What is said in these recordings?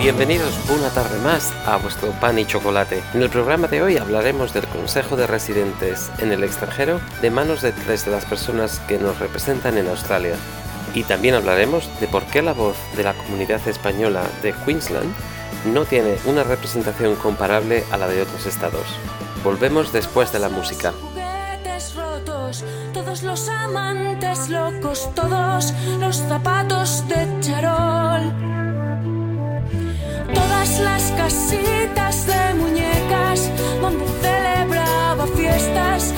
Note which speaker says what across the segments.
Speaker 1: Bienvenidos una tarde más a vuestro pan y chocolate. En el programa de hoy hablaremos del Consejo de Residentes en el extranjero de manos de tres de las personas que nos representan en Australia. Y también hablaremos de por qué la voz de la comunidad española de Queensland no tiene una representación comparable a la de otros estados. Volvemos después de la música.
Speaker 2: todos los amantes locos, todos los zapatos de charol. Las casitas de muñecas donde celebraba fiestas,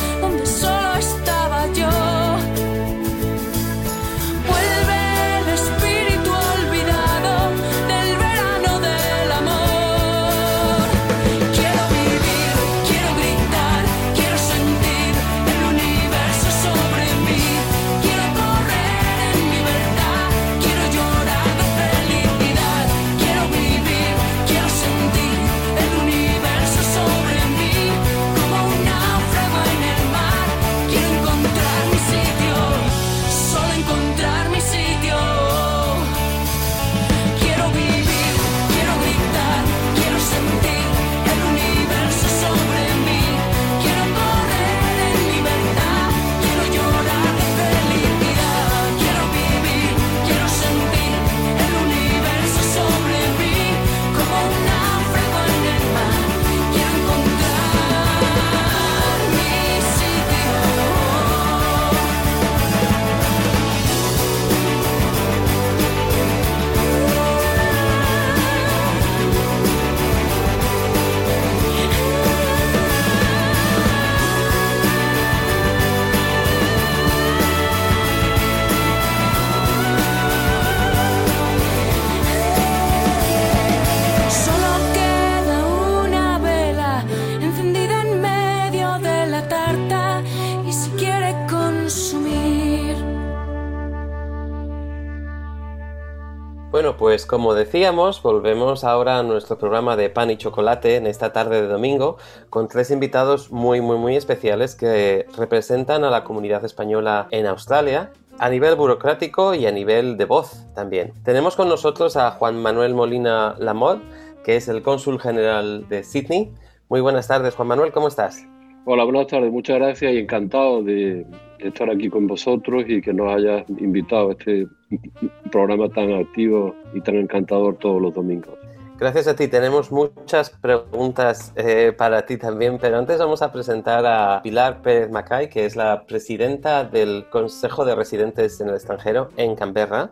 Speaker 1: pues como decíamos, volvemos ahora a nuestro programa de pan y chocolate en esta tarde de domingo con tres invitados muy, muy, muy especiales que representan a la comunidad española en Australia a nivel burocrático y a nivel de voz también. Tenemos con nosotros a Juan Manuel Molina Lamont, que es el cónsul general de Sydney. Muy buenas tardes, Juan Manuel, ¿cómo estás?
Speaker 3: Hola, buenas tardes, muchas gracias y encantado de, estar aquí con vosotros y que nos hayas invitado a este programa tan activo y tan encantador todos los domingos.
Speaker 1: Gracias a ti. Tenemos muchas preguntas eh, para ti también, pero antes vamos a presentar a Pilar Pérez Macay, que es la presidenta del Consejo de Residentes en el extranjero en Canberra,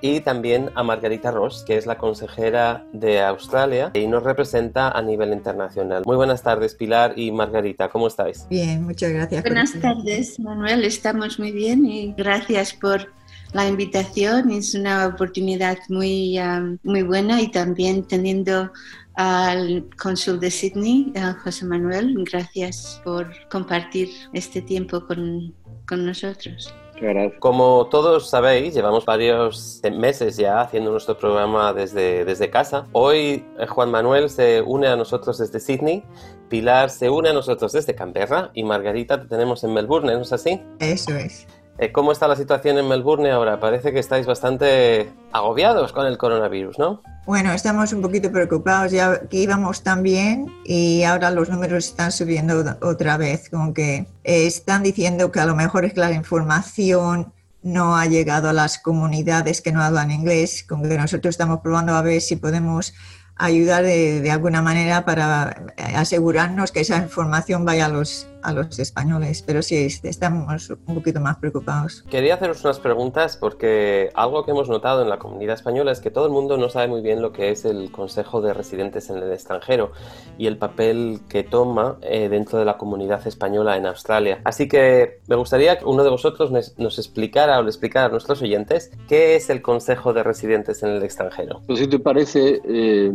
Speaker 1: y también a Margarita Ross, que es la consejera de Australia y nos representa a nivel internacional. Muy buenas tardes, Pilar y Margarita, ¿cómo estáis?
Speaker 4: Bien, muchas gracias.
Speaker 5: Buenas tardes, Manuel. Estamos muy bien y gracias por
Speaker 4: la invitación. Es una oportunidad muy, um, muy buena y también teniendo al cónsul de Sydney, a José Manuel, gracias por compartir este tiempo con, con nosotros.
Speaker 3: Gracias.
Speaker 1: Como todos sabéis, llevamos varios meses ya haciendo nuestro programa desde, desde casa. Hoy eh, Juan Manuel se une a nosotros desde Sydney, Pilar se une a nosotros desde Canberra y Margarita te tenemos en Melbourne, ¿no es así?
Speaker 5: Eso es.
Speaker 1: Eh, ¿Cómo está la situación en Melbourne ahora? Parece que estáis bastante agobiados con el coronavirus, ¿no?
Speaker 5: Bueno, estamos un poquito preocupados, ya que íbamos tan bien y ahora los números están subiendo otra vez, como que están diciendo que a lo mejor es que la información no ha llegado a las comunidades que no hablan inglés, con que nosotros estamos probando a ver si podemos ayudar de, de alguna manera para eh, asegurarnos que esa información vaya a los, a los españoles, pero sí, estamos un poquito más preocupados.
Speaker 1: Quería haceros unas preguntas porque algo que hemos notado en la comunidad española es que todo el mundo no sabe muy bien lo que es el Consejo de Residentes en el extranjero y el papel que toma eh, dentro de la comunidad española en Australia. Así que me gustaría que uno de vosotros nos, nos explicara o le explicara a nuestros oyentes qué es el Consejo de Residentes en el extranjero.
Speaker 3: Pues si te parece, eh,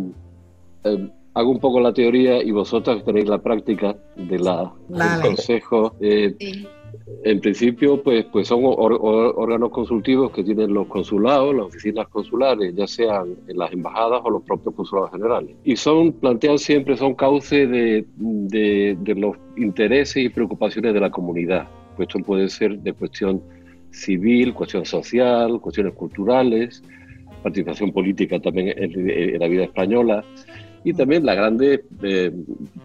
Speaker 3: eh, hago un poco la teoría y vosotras tenéis la práctica de la,
Speaker 5: Vale.
Speaker 3: del consejo. Eh,
Speaker 4: Sí.
Speaker 3: en principio, pues, pues son or- or- órganos consultivos que tienen los consulados, las oficinas consulares, ya sean en las embajadas o los propios consulados generales. Y son, plantean siempre, son cauce de, de- de los intereses y preocupaciones de la comunidad. Pues esto puede ser de cuestión civil, cuestión social, cuestiones culturales, participación política también en, en la vida española y también las grandes eh,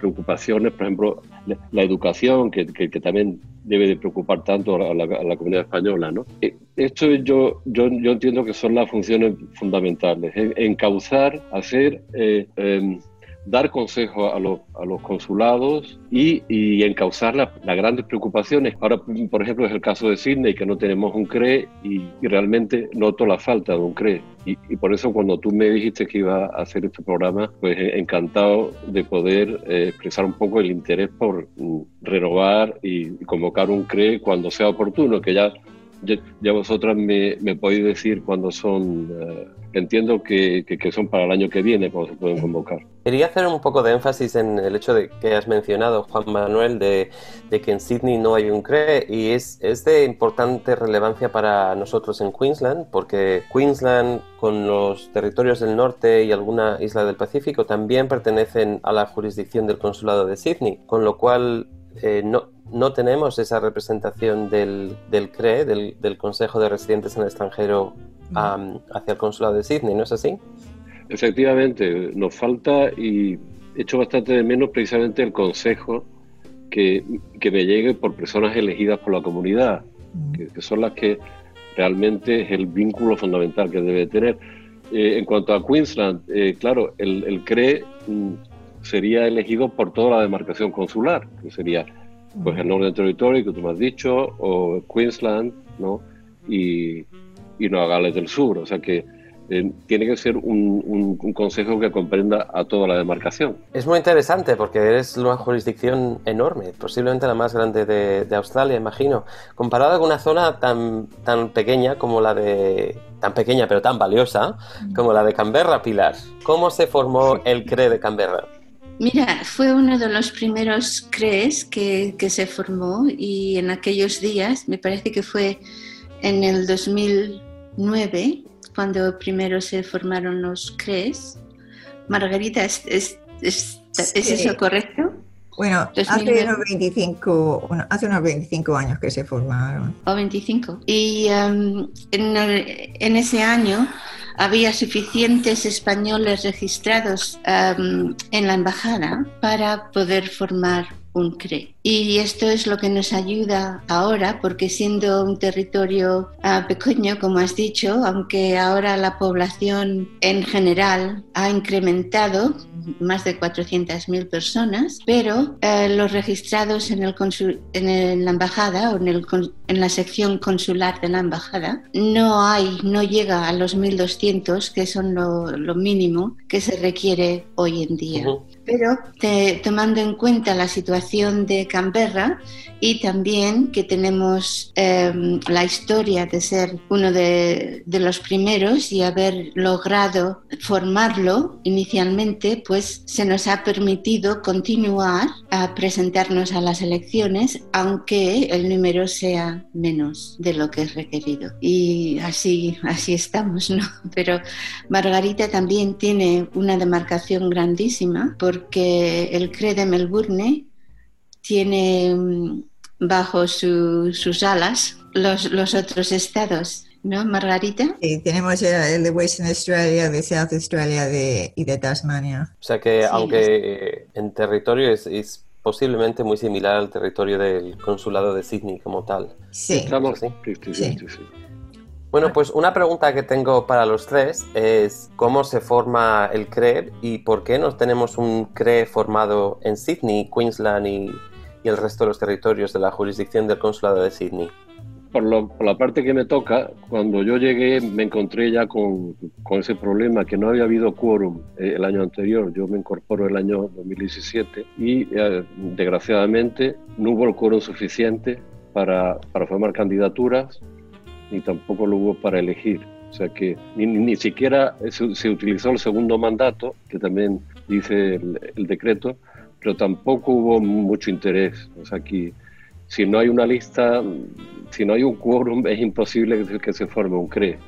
Speaker 3: preocupaciones, por ejemplo, la, educación, que, que- también debe de preocupar tanto a la, a la comunidad española. ¿no? Eh, Esto yo, yo, yo entiendo que son las funciones fundamentales, en- encauzar, hacer... eh, em, dar consejo a los, a los consulados y, y encauzar la- las grandes preocupaciones. Ahora, por ejemplo, es el caso de Sydney, que no tenemos un CRE y, y realmente noto la falta de un CRE. Y, y por eso cuando tú me dijiste que iba a hacer este programa, pues eh, encantado de poder eh, expresar un poco el interés por mm, renovar y, convocar un CRE cuando sea oportuno, que ya ya, ya vosotras me, me podéis decir cuándo son, eh, entiendo que, que- que son para el año que viene, cuando se pueden convocar.
Speaker 1: Quería hacer un poco de énfasis en el hecho de que has mencionado, Juan Manuel, de, de que en Sydney no hay un CRE y es, es de importante relevancia para nosotros en Queensland, porque Queensland con los territorios del norte y alguna isla del Pacífico también pertenecen a la jurisdicción del Consulado de Sydney, con lo cual eh, no, no tenemos esa representación del, del CRE, del, del Consejo de Residentes en el extranjero, am, hacia el Consulado de Sydney, ¿no es así?
Speaker 3: Efectivamente, nos falta y echo bastante de menos precisamente el consejo que, que me llegue por personas elegidas por la comunidad, que, que son las que realmente es el vínculo fundamental que debe tener. Eh, en cuanto a Queensland, eh, claro, el, el CRE mm, sería elegido por toda la demarcación consular, que sería pues el Northern Territory, que tú me has dicho, o Queensland, ¿no? Y, y Nueva Gales del Sur. O sea que eh, tiene que ser un, un- un consejo que comprenda a toda la demarcación.
Speaker 1: Es muy interesante porque es una jurisdicción enorme, posiblemente la más grande de, de Australia, imagino. Comparada con una zona tan, tan pequeña como la de. tan pequeña pero tan valiosa como la de Canberra, Pilar. ¿Cómo se formó el CRE de Canberra?
Speaker 4: Mira, fue uno de los primeros CREs que, que se formó y en aquellos días, me parece que fue en el 2009, cuando primero se formaron los CREs. Margarita, ¿es, es, es- ¿es
Speaker 5: Sí.
Speaker 4: eso correcto?
Speaker 5: Bueno, hace
Speaker 4: 2009.
Speaker 5: unos 25, bueno, hace unos 25 años que se formaron.
Speaker 4: o 25. Y em, en, el- en ese año había suficientes españoles registrados em, en la embajada para poder formar Y esto es lo que nos ayuda ahora, porque siendo un territorio ah, pequeño, como has dicho, aunque ahora la población en general ha incrementado más de 400.000 personas, pero eh, los registrados en, el consul- en, el- la embajada o en, el en la sección consular de la embajada no hay, no llega a los 1.200, que son lo, lo mínimo que se requiere hoy en día. Pero te- tomando en cuenta la situación de Canberra y también que tenemos eh, la historia de ser uno de, de, los primeros y haber logrado formarlo inicialmente, pues se nos ha permitido continuar a presentarnos a las elecciones, aunque el número sea menos de lo que es requerido. Y así, así estamos, ¿no? Pero Margarita también tiene una demarcación grandísima porque el CRE de Melbourne tiene mm, bajo su, sus alas los, los, otros estados, ¿no, Margarita?
Speaker 5: Sí, tenemos el de Western Australia, de South Australia de, y de Tasmania.
Speaker 1: O sea que, sí, aunque en territorio es, es, posiblemente muy similar al territorio del consulado de Sydney como tal.
Speaker 5: Sí.
Speaker 3: Estamos, sí. Sí, sí, sí.
Speaker 1: Bueno, pues una pregunta que tengo para los tres es cómo se forma el CRE y por qué no tenemos un CRE formado en Sydney, Queensland y, y el resto de los territorios de la jurisdicción del consulado de Sydney.
Speaker 3: Por, lo, por, la parte que me toca, cuando yo llegué me encontré ya con, con ese problema, que no había habido quórum eh, el año anterior. Yo me incorporo el año 2017 y eh, desgraciadamente no hubo el quórum suficiente para, para formar candidaturas ni tampoco lo hubo para elegir. O sea que ni, ni siquiera se, se, utilizó el segundo mandato, que también dice el, el, decreto, pero tampoco hubo mucho interés. O sea que si no hay una lista, si no hay un quórum, es imposible que, que se forme un CRE.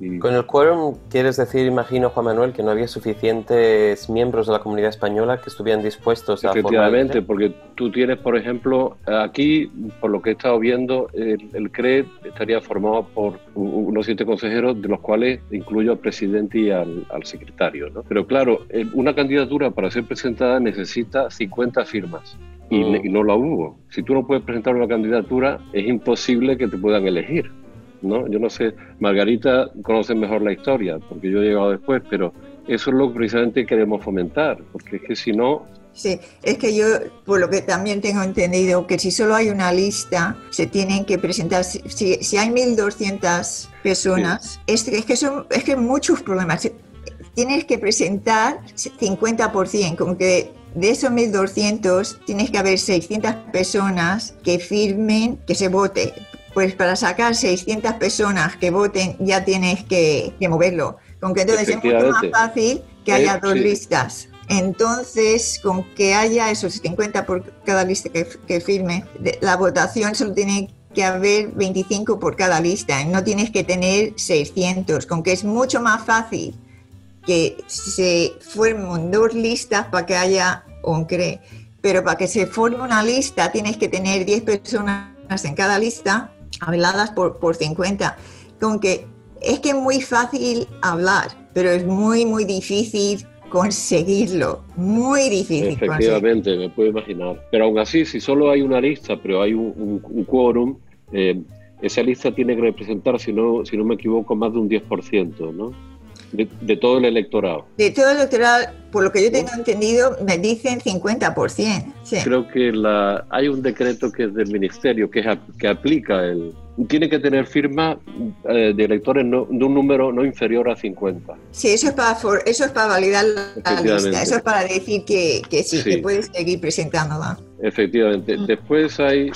Speaker 1: Y... Con el quórum quieres decir, imagino, Juan Manuel, que no había suficientes miembros de la comunidad española que estuvieran dispuestos a
Speaker 3: Efectivamente, formar porque tú tienes, por ejemplo, aquí, por lo que he estado viendo, el, el CRE estaría formado por unos siete consejeros, de los cuales incluyo al presidente y al, al secretario. ¿no? Pero claro, una candidatura para ser presentada necesita 50 firmas. Y, mm. y no la hubo. Si tú no puedes presentar una candidatura, es imposible que te puedan elegir. ¿No? Yo no sé, Margarita conoce mejor la historia, porque yo he llegado después, pero eso es lo que precisamente queremos fomentar, porque es que si no...
Speaker 5: Sí, es que yo, por lo que también tengo entendido, que si solo hay una lista, se tienen que presentar, si, si hay 1.200 personas, sí. es, es, que son es que muchos problemas. Tienes que presentar 50%, como que de esos 1.200 tienes que haber 600 personas que firmen que se vote pues para sacar 600 personas que voten ya tienes que, que moverlo. Con que entonces es mucho más fácil que haya dos sí. listas. Entonces, con que haya esos 50 por cada lista que, que firme, la votación solo tiene que haber 25 por cada lista. No tienes que tener 600, con que es mucho más fácil que se formen dos listas para que haya un CRE. Pero para que se forme una lista tienes que tener 10 personas en cada lista habladas por, por 50. Con que es que es muy fácil hablar, pero es muy, muy difícil conseguirlo. Muy difícil.
Speaker 3: Efectivamente, me puedo imaginar. Pero aún así, si solo hay una lista, pero hay un, un, un quórum, eh, esa lista tiene que representar, si no, si no me equivoco, más de un 10%, ¿no? De, de, todo el electorado.
Speaker 5: De todo el electorado, por lo que yo tengo entendido, me dicen 50%. Sí.
Speaker 3: Creo que la, hay un decreto que es del ministerio que, es, que aplica el... Tiene que tener firma eh, de electores no, de un número no inferior a 50.
Speaker 5: Sí, eso es para, for, eso es para validar la lista, eso es para decir que, que sí, sí, que puedes seguir presentándola.
Speaker 3: Efectivamente. Mm. Después hay,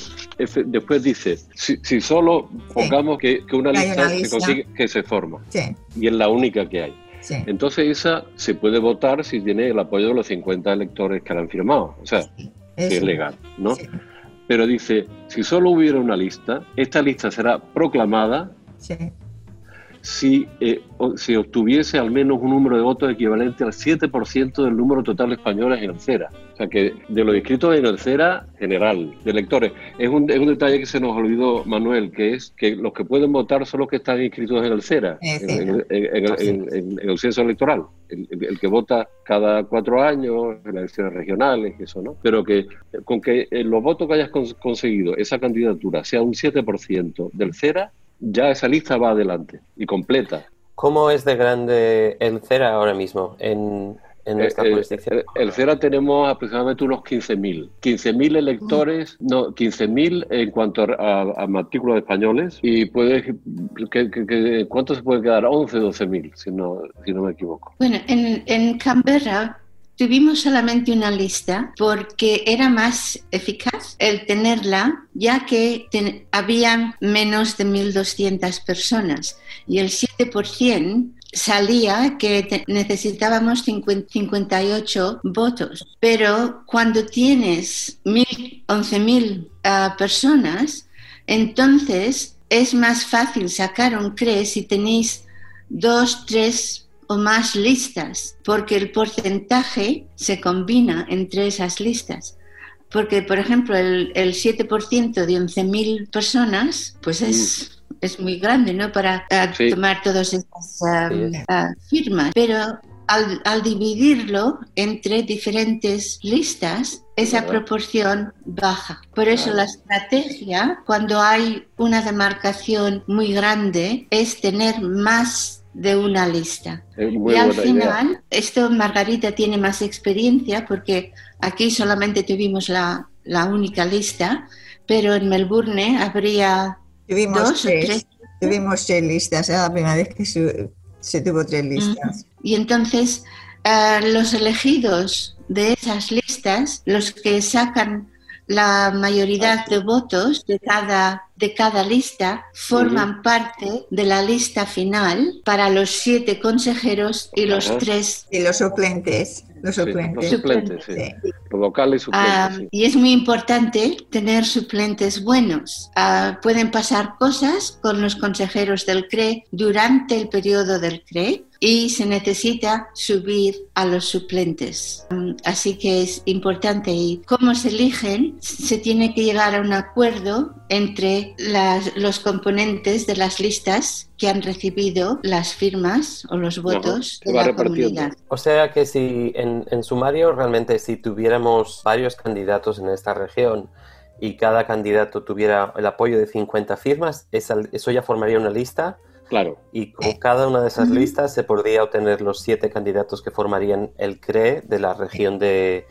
Speaker 3: después dice, si, si solo pongamos sí. que, que, una, lista una, lista se consigue, que se forma.
Speaker 5: Sí.
Speaker 3: Y es la única que hay. Sí. Entonces esa se puede votar si tiene el apoyo de los 50 electores que la han firmado. O sea, si es legal, ¿no? Pero dice, si solo hubiera una lista, esta lista será proclamada si, eh, si obtuviese al menos un número de votos equivalente al 7% del número total de españoles en CERA. O sea que de los inscritos en el CERA general, de electores. Es un, es un detalle que se nos olvidó, Manuel, que es que los que pueden votar son los que están inscritos en el CERA,
Speaker 5: sí.
Speaker 3: en, en, en, en, el censo electoral. El, el, que vota cada cuatro años, en las elecciones regionales, eso, ¿no? Pero que con que eh, los votos que hayas conseguido esa candidatura sea un 7% del CERA, ya esa lista va adelante y completa.
Speaker 1: ¿Cómo es de grande el CERA ahora mismo en, en esta
Speaker 3: eh,
Speaker 1: jurisdicción?
Speaker 3: El, el, CERA tenemos aproximadamente unos 15.000. 15.000 electores, mm. no, 15.000 en cuanto a, a, matrícula de españoles y puede, que, que, que, ¿cuánto se puede quedar? 11, 12.000, si no, si no me equivoco.
Speaker 4: Bueno, en, en Canberra tuvimos solamente una lista porque era más eficaz el tenerla, ya que ten- habían menos de 1.200 personas y el 7% salía que necesitábamos 50 58 votos. Pero cuando tienes mil- 11.000 ah, personas, entonces es más fácil sacar un CRE si tenéis dos, tres o más listas, porque el porcentaje se combina entre esas listas. Porque, por ejemplo, el, el 7% de 11.000 personas, pues es, es muy grande, ¿no? Para ah,
Speaker 3: Sí.
Speaker 4: tomar todas estas ah,
Speaker 1: Sí.
Speaker 4: ah, firmas. Pero al, al dividirlo entre diferentes listas, esa
Speaker 3: Verdad.
Speaker 4: proporción baja. Por eso
Speaker 3: Claro.
Speaker 4: la estrategia, cuando hay una demarcación muy grande, es tener más de una lista. Y al
Speaker 3: buena idea.
Speaker 4: final, esto Margarita tiene más experiencia porque aquí solamente tuvimos la, la única lista, pero en Melbourne habría
Speaker 5: Tuvimos
Speaker 4: dos o
Speaker 5: tres,
Speaker 4: tres.
Speaker 5: tuvimos tres listas, era la primera vez que su- se tuvo tres listas.
Speaker 4: Y entonces eh, los elegidos de esas listas, los que sacan la mayoría de votos de cada, de cada lista, forman parte de la lista final para los siete consejeros y los tres
Speaker 5: Y los suplentes, los
Speaker 3: Sí,
Speaker 5: suplentes.
Speaker 3: los suplentes. Sí. Suplentes,
Speaker 4: Ah,
Speaker 3: sí.
Speaker 4: Y es muy importante tener suplentes buenos. Ah, pueden pasar cosas con los consejeros del CRE durante el periodo del CRE y se necesita subir a los suplentes. Mm, Así que es importante. Y cómo se eligen, se tiene que llegar a un acuerdo entre las- los componentes de las listas que han recibido las firmas o los votos de la comunidad.
Speaker 1: O sea que si en, en sumario realmente si tuviéramos varios candidatos en esta región y cada candidato tuviera el apoyo de 50 firmas, esa- eso ya formaría una lista
Speaker 3: Claro,
Speaker 1: y con cada una de esas listas se podría obtener los siete candidatos que formarían el CRE de la región de,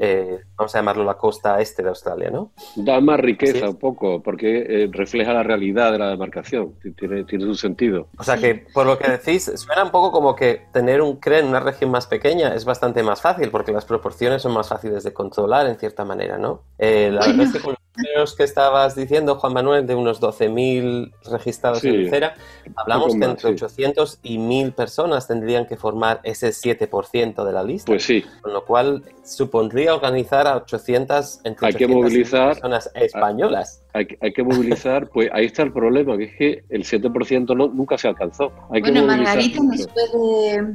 Speaker 1: eh, vamos a llamarlo la costa este de Australia, ¿no?
Speaker 3: Da más riqueza
Speaker 1: Sí.
Speaker 3: un poco, porque eh, refleja la realidad de la demarcación. Tiene, tiene su sentido.
Speaker 1: O sea que, por lo que decís, suena un poco como que tener un CRE en una región más pequeña es bastante más fácil, porque las proporciones son más fáciles de controlar en cierta manera, ¿no? Eh, la
Speaker 4: Bueno.
Speaker 1: verdad es que con los números que estabas diciendo, Juan Manuel, de unos 12.000 registrados
Speaker 3: Sí.
Speaker 1: en Lucera, hablamos que entre
Speaker 3: sí.
Speaker 1: 800 y 1.000 personas tendrían que formar ese 7% de la lista.
Speaker 3: Pues sí,
Speaker 1: Con lo cual supondría organizar a 800 entre
Speaker 3: Hay que
Speaker 1: 800 y 1.000
Speaker 3: movilizar-
Speaker 1: personas españolas.
Speaker 3: hay, que- hay que movilizar, pues ahí está el problema, que es que el 7% no, nunca se alcanzó. Hay
Speaker 4: Bueno, Margarita nos puede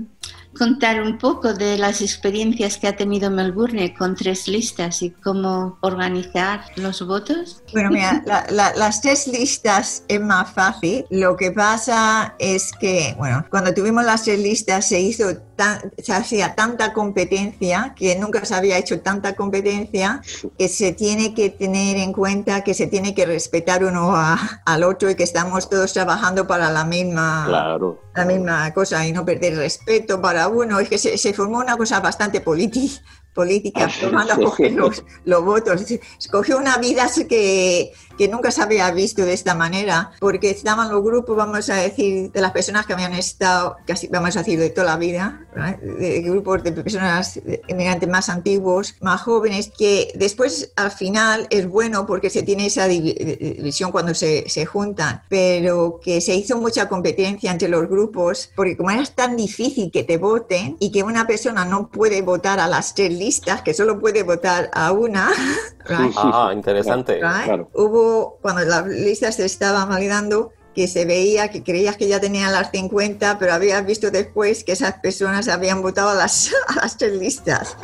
Speaker 4: contar un poco de las experiencias que ha tenido Melbourne con tres listas y cómo organizar los votos.
Speaker 5: Bueno, mira, la- la- las tres listas es más fácil. Lo que pasa es que, bueno, cuando tuvimos las tres listas se hizo tan- se hacía tanta competencia que nunca se había hecho tanta competencia que se tiene que tener en cuenta que se tiene que respetar uno a- al otro y que estamos todos trabajando para la misma
Speaker 3: Claro.
Speaker 5: la misma cosa y no perder respeto para uno. Es que se, se formó una cosa bastante politi- política,
Speaker 3: Ah, sí.
Speaker 5: probando a coger los, los votos. Escogió una vida que, que nunca se había visto de esta manera, porque estaban los grupos, vamos a decir, de las personas que habían estado, casi vamos a decir, de toda la vida, ¿verdad? de grupos de personas inmigrantes más antiguos, más jóvenes, que después al final es bueno porque se tiene esa divi- división cuando se, se juntan, pero que se hizo mucha competencia entre los grupos, porque como era tan difícil que te voten y que una persona no puede votar a las tres listas, que solo puede votar a una, right?
Speaker 1: Ah, interesante.
Speaker 5: right?
Speaker 3: Claro.
Speaker 5: Hubo, cuando las listas se estaban validando, que se veía que creías que ya tenían las 50, pero habías visto después que esas personas habían votado a las, a las tres listas.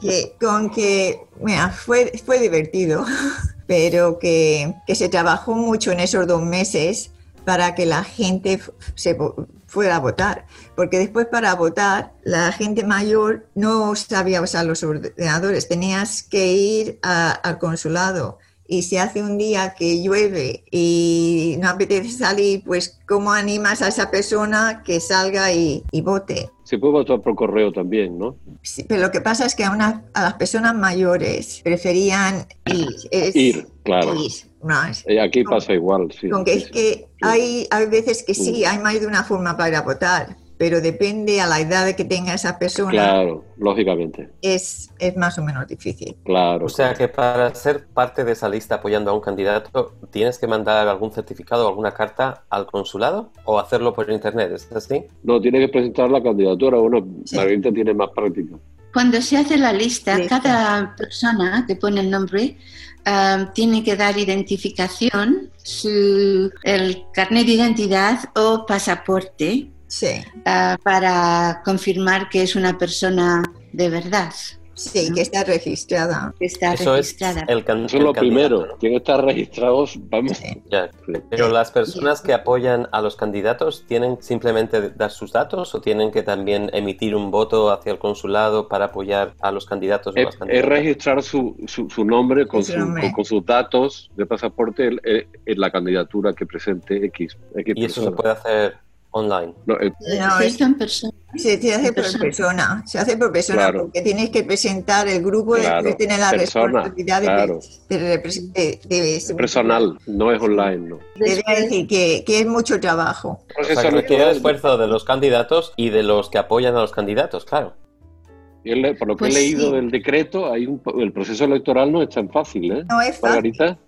Speaker 5: Que, con que, mira, fue, fue divertido, pero que, que se trabajó mucho en esos dos meses para que la gente se fuera a votar. Porque después para votar, la gente mayor no sabía usar los ordenadores, tenías que ir al consulado. Y si hace un día que llueve y no apetece salir, pues ¿cómo animas a esa persona que salga y, y vote?
Speaker 3: Se puede votar por correo también, ¿no?
Speaker 5: Sí, pero lo que pasa es que a, una- a las personas mayores preferían ir. es-
Speaker 3: Ir, claro.
Speaker 5: ir, right.
Speaker 3: Eh, Aquí pasa igual, sí.
Speaker 5: Con que
Speaker 3: Sí,
Speaker 5: es
Speaker 3: sí.
Speaker 5: que hay, hay veces que sí, hay más de una forma para votar. Pero depende a la edad de que tenga esa persona,
Speaker 3: Claro, lógicamente.
Speaker 5: es, es más o menos difícil.
Speaker 3: Claro.
Speaker 1: O sea que para ser parte de esa lista apoyando a un candidato, ¿tienes que mandar algún certificado o alguna carta al consulado o hacerlo por internet? ¿Es así?
Speaker 3: No, tiene que presentar la candidatura. Bueno,
Speaker 5: Sí.
Speaker 3: Margarita tiene más práctica.
Speaker 4: Cuando se hace la lista,
Speaker 5: Lista.
Speaker 4: cada persona que pone el nombre ah, tiene que dar identificación, su, el carnet de identidad o pasaporte
Speaker 5: Sí,
Speaker 4: ah, para confirmar que es una persona de verdad,
Speaker 5: sí, que está registrada.
Speaker 4: que está
Speaker 1: Eso es el, can-
Speaker 3: Eso es
Speaker 1: el
Speaker 3: lo
Speaker 1: candidato,
Speaker 3: primero.
Speaker 1: ¿no?
Speaker 3: Tiene que estar registrados. Vamos.
Speaker 5: Sí.
Speaker 1: Ya. Pero las personas que apoyan a los candidatos tienen simplemente dar sus datos o tienen que también emitir un voto hacia el consulado para apoyar a los candidatos
Speaker 3: Es, registrar su, su, su nombre, con,
Speaker 5: Su
Speaker 3: con, con sus datos de pasaporte en, en la candidatura que presente X. X
Speaker 1: Y eso se puede hacer online.
Speaker 3: No, eh,
Speaker 5: No,
Speaker 4: Se en persona.
Speaker 5: Se, se hace por
Speaker 4: Persona.
Speaker 5: persona, se hace por persona
Speaker 3: Claro.
Speaker 5: porque tienes que presentar el grupo,
Speaker 3: Claro,
Speaker 5: después tiene la
Speaker 3: persona,
Speaker 5: responsabilidad de,
Speaker 3: claro.
Speaker 5: de de- de-
Speaker 3: es personal, no es online. No.
Speaker 5: Debe decir que, que es mucho trabajo.
Speaker 1: O sea, que requiere esfuerzo de los candidatos y de los que apoyan a los candidatos, claro.
Speaker 3: Por lo que
Speaker 4: Pues
Speaker 3: he leído
Speaker 4: sí.
Speaker 3: del decreto, hay un, el proceso electoral no es tan fácil, ¿eh?
Speaker 5: No es fácil.
Speaker 3: Margarita,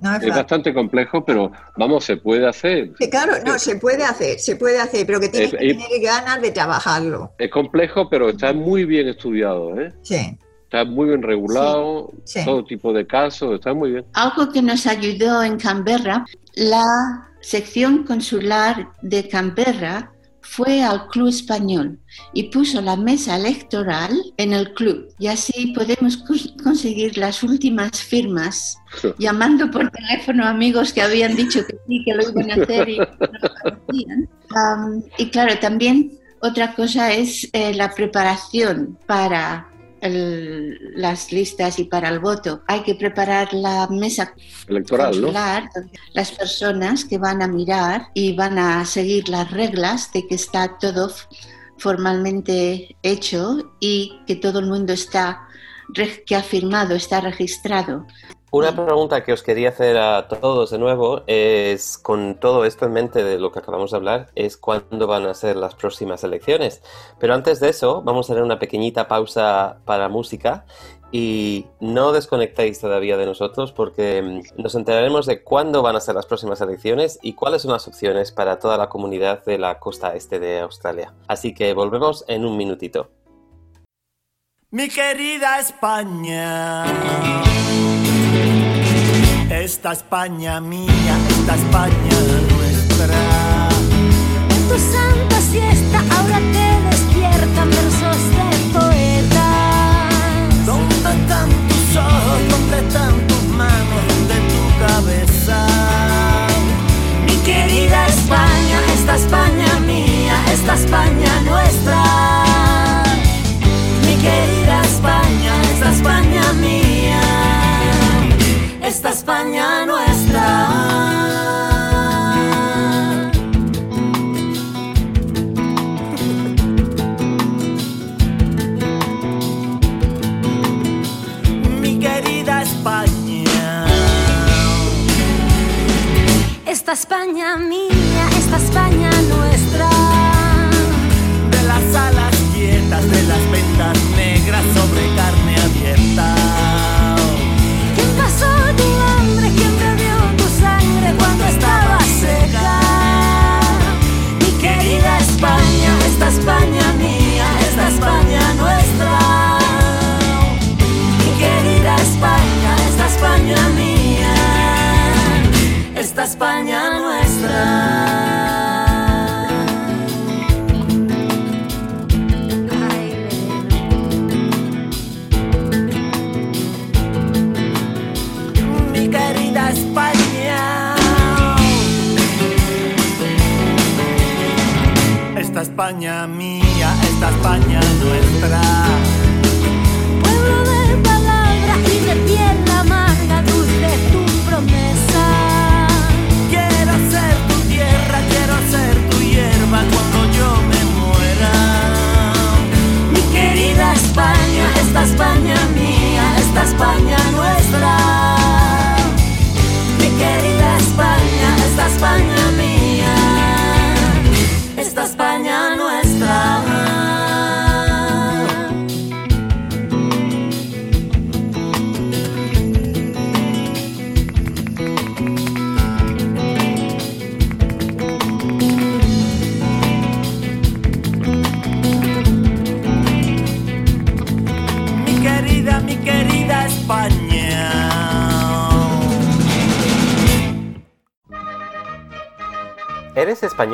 Speaker 5: No es
Speaker 3: bastante complejo, pero vamos, se puede hacer.
Speaker 5: Sí, Claro, no, se puede hacer, se puede hacer, pero que tienes
Speaker 3: Eh,
Speaker 5: que
Speaker 3: eh,
Speaker 5: tener ganas de trabajarlo.
Speaker 3: Es complejo, pero está muy bien estudiado, ¿eh?
Speaker 5: Sí,
Speaker 3: Está muy bien regulado,
Speaker 5: Sí, sí.
Speaker 3: todo tipo de casos, está muy bien.
Speaker 4: Algo que nos ayudó en Canberra, la sección consular de Canberra fue al Club Español y puso la mesa electoral en el club. Y así podemos cons- conseguir las últimas firmas llamando por teléfono a amigos que habían dicho que sí, que lo iban a hacer y no lo. Am, y claro, también otra cosa es eh, la preparación para el- las listas y para el voto. Hay que preparar la mesa
Speaker 3: Electoral,
Speaker 4: las personas que van a mirar y van a seguir las reglas de que está todo formalmente hecho y que todo el mundo está que ha firmado está registrado.
Speaker 1: Una pregunta que os quería hacer a todos de nuevo es, con todo esto en mente de lo que acabamos de hablar, es cuándo van a ser las próximas elecciones. Pero antes de eso, vamos a tener una pequeñita pausa para música y no desconectéis todavía de nosotros porque mm, nos enteraremos de cuándo van a ser las próximas elecciones y cuáles son las opciones para toda la comunidad de la costa este de Australia. Así que volvemos en un minutito.
Speaker 6: Mi querida España, esta España mía, esta España nuestra.
Speaker 2: En tu santa siesta ahora te despiertan versos de poetas.
Speaker 6: ¿Dónde están tus ojos? ¿Dónde están tus manos? ¿Dónde tu cabeza?
Speaker 2: Mi querida España, esta España mía, esta España esta España nuestra.
Speaker 6: Mi querida España.
Speaker 2: Esta España mía,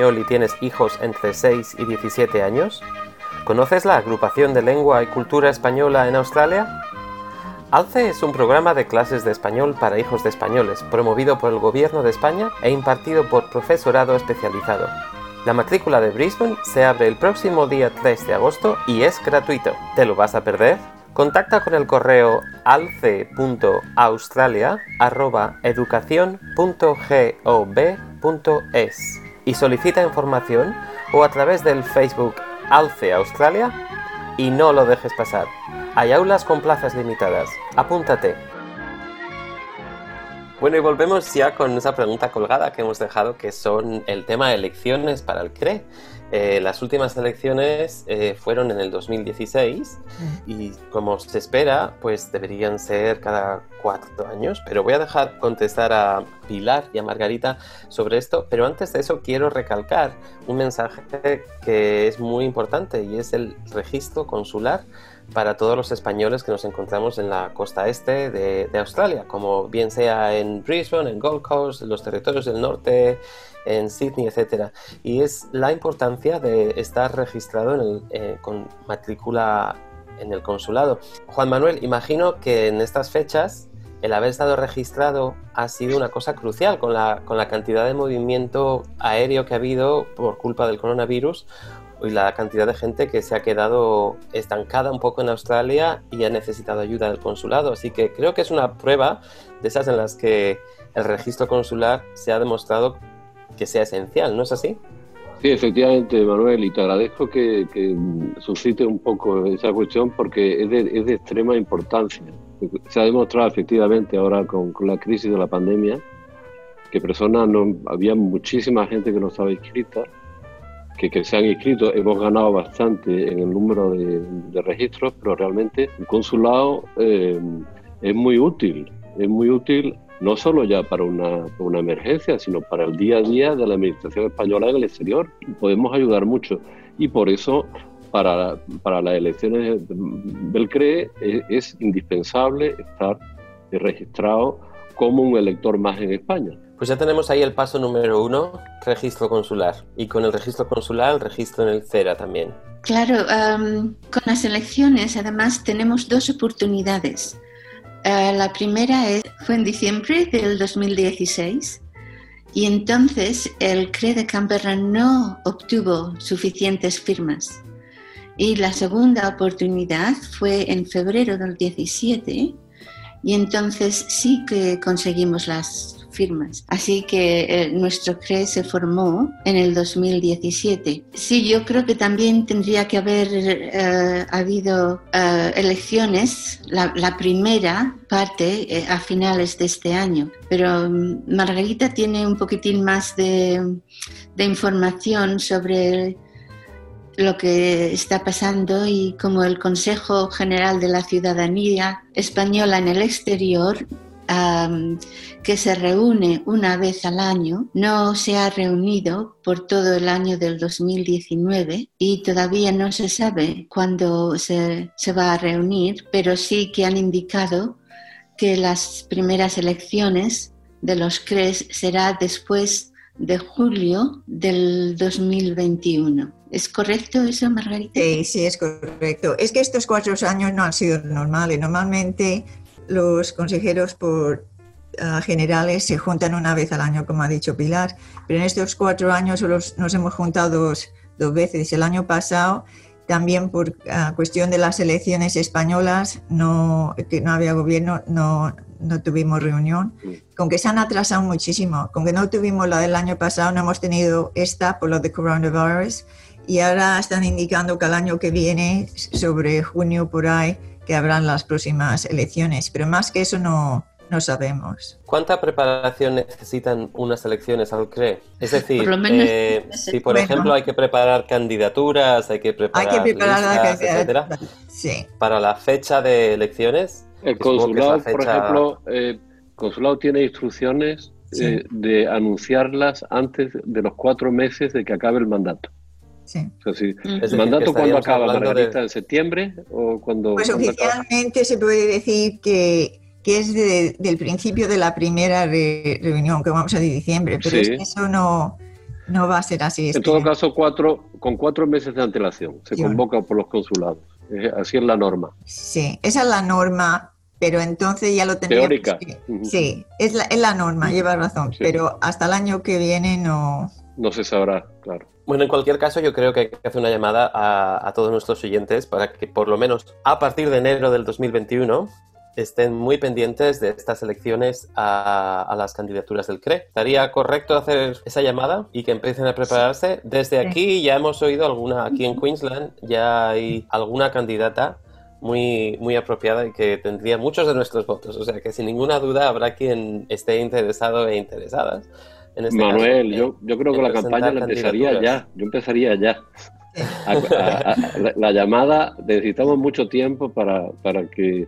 Speaker 1: español y tienes hijos entre 6 y 17 años? ¿Conoces la agrupación de lengua y cultura española en Australia? ALCE es un programa de clases de español para hijos de españoles, promovido por el Gobierno de España e impartido por profesorado especializado. La matrícula de Brisbane se abre el próximo día 3 de agosto y es gratuito. ¿Te lo vas a perder? Contacta con el correo alce.australia.educación.gov.es y solicita información o a través del Facebook Alce Australia y no lo dejes pasar. Hay aulas con plazas limitadas. Apúntate. Bueno, y volvemos ya con esa pregunta colgada que hemos dejado, que son el tema de elecciones para el CRE. Eh, las últimas elecciones eh, fueron en el 2016 y como se espera, pues deberían ser cada cuatro años. Pero voy a dejar contestar a Pilar y a Margarita sobre esto. Pero antes de eso quiero recalcar un mensaje que es muy importante y es el registro consular para todos los españoles que nos encontramos en la costa este de, de Australia, como bien sea en Brisbane, en Gold Coast, en los territorios del norte, en Sydney, etc. Y es la importancia de estar registrado en el, eh, con matrícula en el consulado. Juan Manuel, imagino que en estas fechas el haber estado registrado ha sido una cosa crucial con la, con la cantidad de movimiento aéreo que ha habido por culpa del coronavirus y la cantidad de gente que se ha quedado estancada un poco en Australia y ha necesitado ayuda del consulado. Así que creo que es una prueba de esas en las que el registro consular se ha demostrado que sea esencial, ¿no es así?
Speaker 3: Sí, efectivamente, Manuel, y te agradezco que, que suscite un poco esa cuestión porque es de, es de extrema importancia. Se ha demostrado efectivamente ahora con, con la crisis de la pandemia que personas no había muchísima gente que no estaba inscrita que, que, se han inscrito. Hemos ganado bastante en el número de, de registros, pero realmente un consulado eh, es muy útil. Es muy útil no solo ya para una, una, emergencia, sino para el día a día de la administración española en el exterior. Podemos ayudar mucho. Y por eso, para, para las elecciones del CRE, es, es indispensable estar registrado como un elector más en España.
Speaker 1: Pues ya tenemos ahí el paso número uno, registro consular. Y con el registro consular, el registro en el CERA también.
Speaker 4: Claro, um, con las elecciones además tenemos dos oportunidades. Uh, la primera fue en diciembre del 2016 y entonces el CRE de Canberra no obtuvo suficientes firmas. Y la segunda oportunidad fue en febrero del 17 y entonces sí que conseguimos las Así que eh, nuestro CRE se formó en el 2017. Sí, yo creo que también tendría que haber eh, habido eh, elecciones, la, primera parte a finales de este año, pero um, Margarita tiene un poquitín más de, de información sobre lo que está pasando y como el Consejo General de la Ciudadanía Española en el exterior um, que se reúne una vez al año, no se ha reunido por todo el año del 2019 y todavía no se sabe cuándo se, se va a reunir, pero sí que han indicado que las primeras elecciones de los CRES será después de julio del 2021. ¿Es correcto eso, Margarita?
Speaker 5: Sí, sí, es correcto. Es que estos cuatro años no han sido normales. Normalmente los consejeros por uh, generales se juntan una vez al año, como ha dicho Pilar, pero en estos cuatro años solo nos hemos juntado dos, dos veces. El año pasado, también por uh, cuestión de las elecciones españolas, no, que no había gobierno, no, no tuvimos reunión. Con que se han atrasado muchísimo, con que no tuvimos la del año pasado, no hemos tenido esta por lo de coronavirus y ahora están indicando que el año que viene, sobre junio por ahí, que habrán las próximas elecciones, pero más que eso no, no sabemos.
Speaker 1: ¿Cuánta preparación necesitan unas elecciones al CRE? Es decir, por menos, eh, si por bueno, ejemplo hay que preparar candidaturas, hay que preparar,
Speaker 5: hay que preparar listas,
Speaker 1: etcétera,
Speaker 5: sí.
Speaker 1: para la fecha de elecciones.
Speaker 3: El consulado, fecha... por ejemplo, eh, consulado tiene instrucciones sí. eh, de anunciarlas antes de los cuatro meses de que acabe el mandato.
Speaker 5: Sí.
Speaker 3: O sea, sí. ¿El mandato cuándo acaba, Margarita? De... ¿En septiembre o cuando?
Speaker 5: Pues oficialmente acaba? se puede decir que, que es de, del principio de la primera re, reunión, que vamos a decir diciembre, pero sí. es que eso no, no va a ser así.
Speaker 3: En
Speaker 5: este
Speaker 3: todo
Speaker 5: año.
Speaker 3: caso, cuatro, con cuatro meses de antelación se convoca por los consulados. Así es la norma.
Speaker 5: Sí, esa es la norma, pero entonces ya lo tendríamos
Speaker 3: Teórica.
Speaker 5: que-. Sí, es la, es la norma, lleva razón,
Speaker 3: Sí.
Speaker 5: pero hasta el año que viene no.
Speaker 3: No se sabrá, claro.
Speaker 1: Bueno, en cualquier caso, yo creo que hay que hacer una llamada a, a todos nuestros oyentes para que por lo menos a partir de enero del 2021 estén muy pendientes de estas elecciones a, a las candidaturas del CRE. ¿Estaría correcto hacer esa llamada y que empiecen a prepararse? Desde aquí ya hemos oído alguna, aquí en Queensland ya hay alguna candidata muy, muy apropiada y que tendría muchos de nuestros votos. O sea que sin ninguna duda habrá quien esté interesado e interesadas. En este
Speaker 3: Manuel,
Speaker 1: caso,
Speaker 3: yo, yo creo que la campaña la empezaría ya. Yo empezaría ya. A- a- a- la, la llamada, necesitamos mucho tiempo para, para que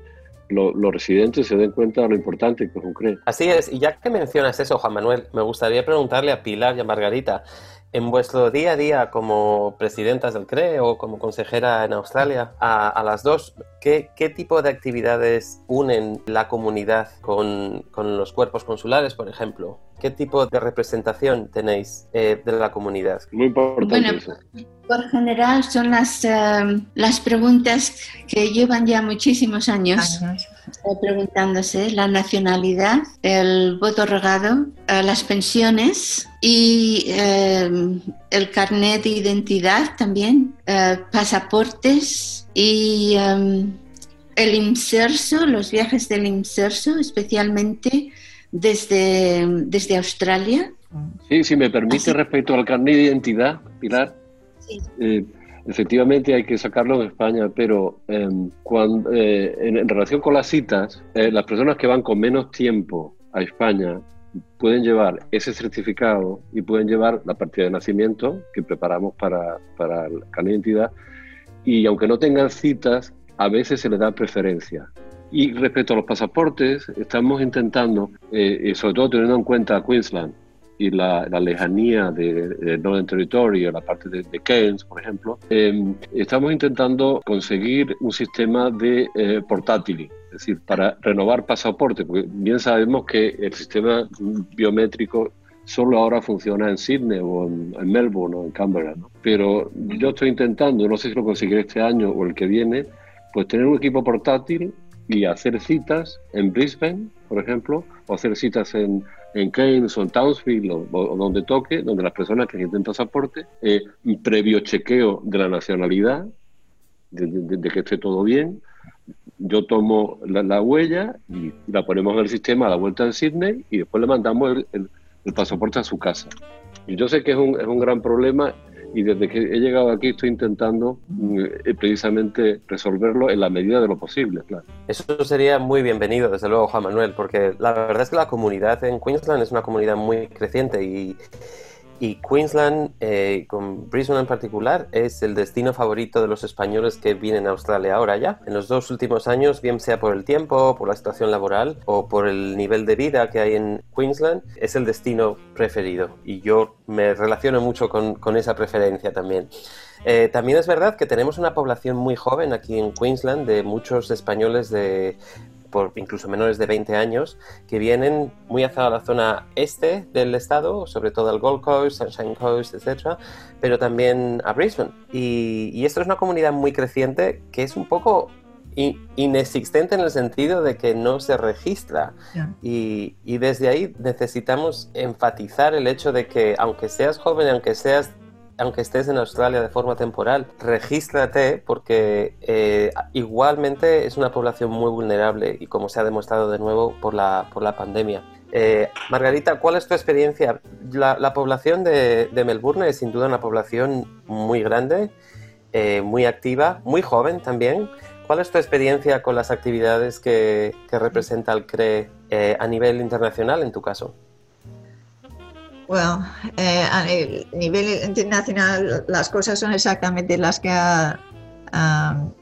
Speaker 3: lo- los residentes se den cuenta de lo importante que es un CRE.
Speaker 1: Así es, y ya que mencionas eso, Juan Manuel, me gustaría preguntarle a Pilar y a Margarita, en vuestro día a día como presidentas del CRE o como consejera en Australia, a, a las dos, ¿qué, qué tipo de actividades unen la comunidad con, con los cuerpos consulares, por ejemplo? ¿Qué tipo de representación tenéis eh, de la comunidad?
Speaker 3: Muy importante
Speaker 4: Bueno,
Speaker 3: eso.
Speaker 4: Por general son las, eh, las preguntas que llevan ya muchísimos años
Speaker 5: años.
Speaker 4: Eh, preguntándose, la nacionalidad, el voto rogado, eh, las pensiones y eh, el carnet de identidad también, eh, pasaportes y eh, el inserso, los viajes del inserso, especialmente desde, desde Australia.
Speaker 3: Sí, si me permite,
Speaker 4: Así-
Speaker 3: respecto al carnet de identidad, Pilar,
Speaker 4: Sí.
Speaker 3: eh, efectivamente hay que sacarlo en España, pero eh, cuando, eh, en, en relación con las citas, eh, las personas que van con menos tiempo a España pueden llevar ese certificado y pueden llevar la partida de nacimiento que preparamos para, para el carnet de identidad y aunque no tengan citas, a veces se les da preferencia. Y respecto a los pasaportes, estamos intentando, eh, y sobre todo teniendo en cuenta Queensland, y la, la lejanía de, de Northern Territory la parte de, de Cairns, por ejemplo, eh, estamos intentando conseguir un sistema de eh, portátil, es decir, para renovar pasaporte, porque bien sabemos que el sistema biométrico solo ahora funciona en Sydney o en, en Melbourne o en Canberra, ¿no? pero yo estoy intentando, no sé si lo conseguiré este año o el que viene, pues tener un equipo portátil y hacer citas en Brisbane, por ejemplo, o hacer citas en, en Keynes o en Townsville o, o donde toque, donde las personas que necesiten pasaporte, eh, previo chequeo de la nacionalidad, de, que esté todo bien, yo tomo la, la huella y la ponemos en el sistema a la vuelta en Sydney y después le mandamos el, el- el pasaporte a su casa. Y yo sé que es un, es un gran problema y desde que he llegado aquí estoy intentando mm, eh, precisamente resolverlo en la medida de lo posible, claro.
Speaker 1: Eso sería muy bienvenido, desde luego, Juan Manuel, porque la verdad es que la comunidad en Queensland es una comunidad muy creciente y, y Queensland, eh, con Brisbane en particular, es el destino favorito de los españoles que vienen a Australia ahora ya. En los dos últimos años, bien sea por el tiempo, por la situación laboral o por el nivel de vida que hay en Queensland, es el destino preferido y yo me relaciono mucho con, esa preferencia también. Eh, también es verdad que tenemos una población muy joven aquí en Queensland de muchos españoles de por incluso menores de 20 años que vienen muy hacia la zona este del estado, sobre todo al Gold Coast, Sunshine Coast, etc., pero también a Brisbane. Y, y esto es una comunidad muy creciente que es un poco in- inexistente en el sentido de que no se registra. Y desde ahí necesitamos enfatizar el hecho de que aunque seas joven, aunque seas aunque estés en Australia de forma temporal, regístrate porque eh, igualmente es una población muy vulnerable y como se ha demostrado de nuevo por la, por la pandemia. Eh, Margarita, ¿cuál es tu experiencia? La, la población de, Melbourne es sin duda una población muy grande, eh, muy activa, muy joven también. ¿Cuál es tu experiencia con las actividades que, que representa el CRE a nivel internacional en tu caso?
Speaker 5: Bueno, eh, a ni- nivel internacional las cosas son exactamente las que ha,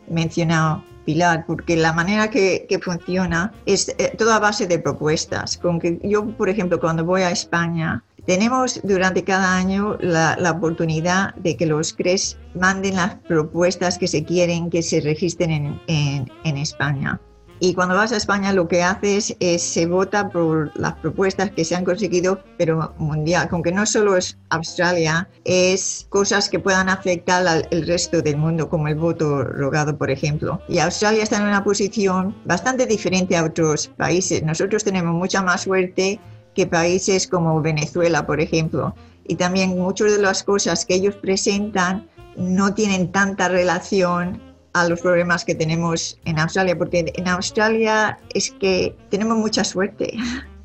Speaker 5: mencionado Pilar, porque la manera que, funciona es eh, toda a base de propuestas. Con que yo, por ejemplo, cuando voy a España, tenemos durante cada año la, oportunidad de que los CRES manden las propuestas que se quieren que se registren en, en- en España. Y cuando vas a España lo que haces es se vota por las propuestas que se han conseguido, pero mundial, aunque no solo es Australia, es cosas que puedan afectar al el resto del mundo, como el voto rogado, por ejemplo. Y Australia está en una posición bastante diferente a otros países. Nosotros tenemos mucha más suerte que países como Venezuela, por ejemplo. Y también muchas de las cosas que ellos presentan no tienen tanta relación a los problemas que tenemos en Australia, porque en Australia es que tenemos mucha suerte,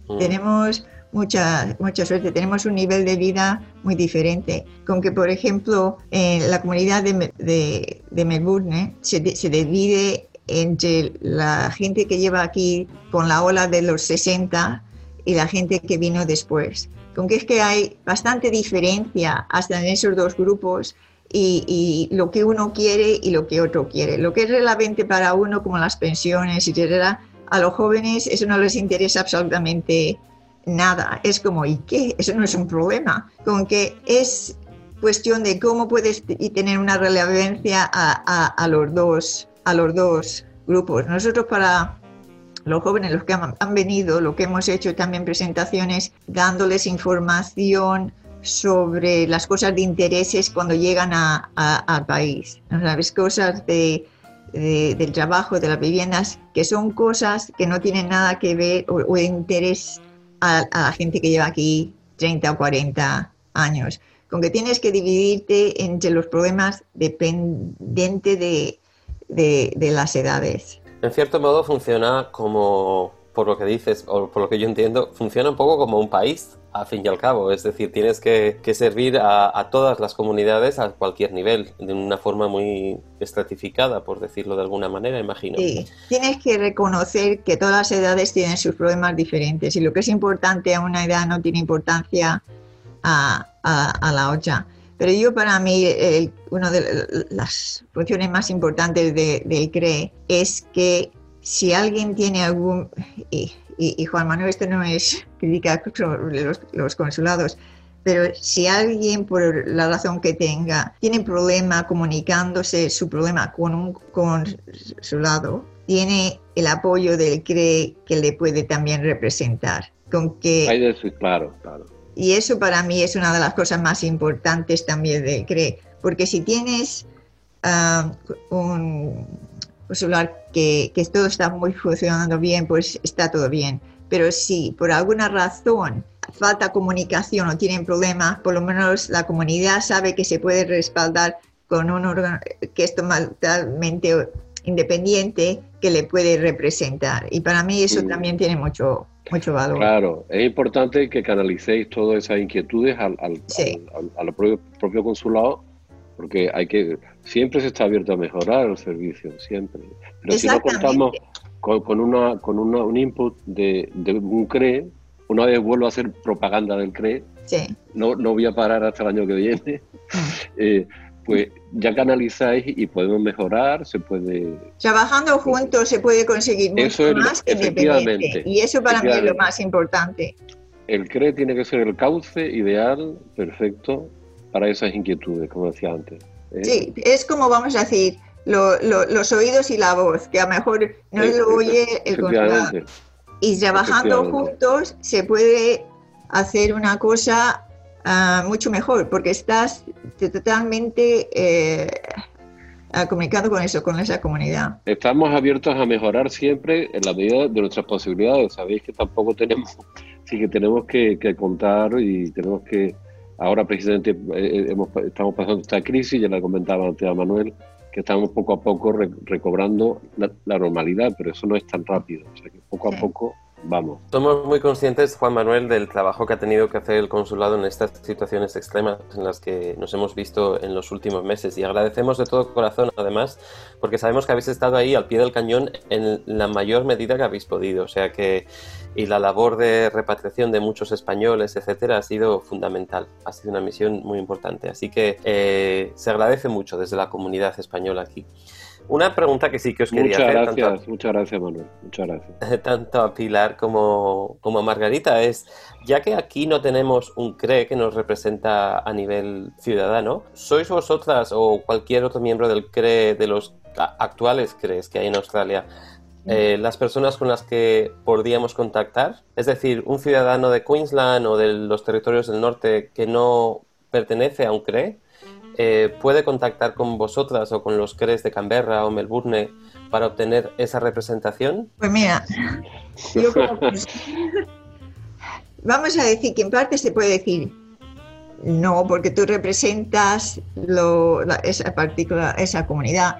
Speaker 1: Mm.
Speaker 5: tenemos mucha, mucha suerte, tenemos un nivel de vida muy diferente. Con que, por ejemplo, en la comunidad de, de- de Melbourne se, di- se divide entre la gente que lleva aquí con la ola de los 60 y la gente que vino después. Con que es que hay bastante diferencia hasta en esos dos grupos y, lo que uno quiere y lo que otro quiere. Lo que es relevante para uno, como las pensiones, etcétera, a los jóvenes eso no les interesa absolutamente nada. Es como, ¿y qué? Eso no es un problema. Con que es cuestión de cómo puedes tener una relevancia a, a- los dos, a los dos grupos. Nosotros para los jóvenes, los que han venido, lo que hemos hecho también presentaciones dándoles información sobre las cosas de intereses cuando llegan a- a- al país. ¿Sabes? Cosas de, de- del trabajo, de las viviendas, que son cosas que no tienen nada que ver o, o de interés a, a la gente que lleva aquí 30 o 40 años. Con que tienes que dividirte entre los problemas dependiente de, de- de las edades.
Speaker 1: En cierto modo funciona como, por lo que dices, o por lo que yo entiendo, funciona un poco como un país, al fin y al cabo. Es decir, tienes que, que servir a, a todas las comunidades a cualquier nivel, de una forma muy estratificada, por decirlo de alguna manera, imagino.
Speaker 5: Sí, tienes que reconocer que todas las edades tienen sus problemas diferentes y lo que es importante a una edad no tiene importancia a, a- a la otra. Pero yo para mí, el- una de las funciones más importantes de- del CRE es que si alguien tiene algún, y, y- y Juan Manuel, esto no es crítica sobre los, los consulados, pero si alguien, por la razón que tenga, tiene problema comunicándose su problema con un consulado, tiene el apoyo del CRE que le puede también representar. Con que
Speaker 3: claro, claro.
Speaker 5: y eso para mí es una de las cosas más importantes también del CRE, porque si tienes ah, un consular que, que todo está muy funcionando bien, pues está todo bien. Pero si por alguna razón falta comunicación o tienen problemas, por lo menos la comunidad sabe que se puede respaldar con un órgano que es totalmente independiente que le puede representar. Y para mí eso también tiene mucho, mucho valor.
Speaker 3: Claro, es importante que canalicéis todas esas inquietudes al, al,
Speaker 5: Sí.
Speaker 3: al- al- al propio, propio consulado, porque hay que siempre se está abierto a mejorar el servicio, siempre. Pero si no contamos con, con una, con una- un input de, de un CRE, una vez vuelvo a hacer propaganda del CRE,
Speaker 5: Sí.
Speaker 3: no, no voy a parar hasta el año que viene, eh, pues ya canalizáis y podemos mejorar, se puede...
Speaker 5: Trabajando juntos se puede conseguir mucho
Speaker 3: Eso es
Speaker 5: más
Speaker 3: efectivamente,
Speaker 5: Y eso para mí es lo más importante.
Speaker 3: El CRE tiene que ser el cauce ideal, perfecto, para esas inquietudes, como decía antes. ¿eh?
Speaker 5: Sí, es como vamos a decir, lo- lo- los oídos y la voz, que a lo mejor no lo oye el consulado. Y trabajando juntos se puede hacer una cosa ah, mucho mejor, porque estás totalmente eh, ah, comunicando con eso, con esa comunidad.
Speaker 3: Estamos abiertos a mejorar siempre en la medida de nuestras posibilidades. Sabéis que tampoco tenemos, sí que tenemos que, que contar y tenemos que, ahora precisamente eh, hemos, estamos pasando esta crisis, ya la comentaba antes a Manuel, que estamos poco a poco re- recobrando la, la normalidad, pero eso no es tan rápido. O sea que poco
Speaker 5: Sí.
Speaker 3: a poco vamos.
Speaker 1: Somos muy conscientes, Juan Manuel, del trabajo que ha tenido que hacer el consulado en estas situaciones extremas en las que nos hemos visto en los últimos meses y agradecemos de todo corazón, además, porque sabemos que habéis estado ahí al pie del cañón en la mayor medida que habéis podido, o sea que y la labor de repatriación de muchos españoles, etcétera, ha sido fundamental, ha sido una misión muy importante, así que eh, se agradece mucho desde la comunidad española aquí. Una pregunta que sí que os quería
Speaker 3: Muchas
Speaker 1: hacer, tanto a-
Speaker 3: gracias, muchas gracias Manuel, muchas gracias.
Speaker 1: tanto a Pilar como, como a Margarita es, ya que aquí no tenemos un CRE que nos representa a nivel ciudadano, ¿sois vosotras o cualquier otro miembro del CRE, de los actuales CREs que hay en Australia, eh, las personas con las que podríamos contactar? Es decir, un ciudadano de Queensland o de los territorios del norte que no pertenece a un CRE, eh, ¿puede contactar con vosotras o con los CREs de Canberra o Melbourne para obtener esa representación?
Speaker 5: Pues mira, yo que- vamos a decir que en parte se puede decir no, porque tú representas lo- la- esa partícula, esa comunidad,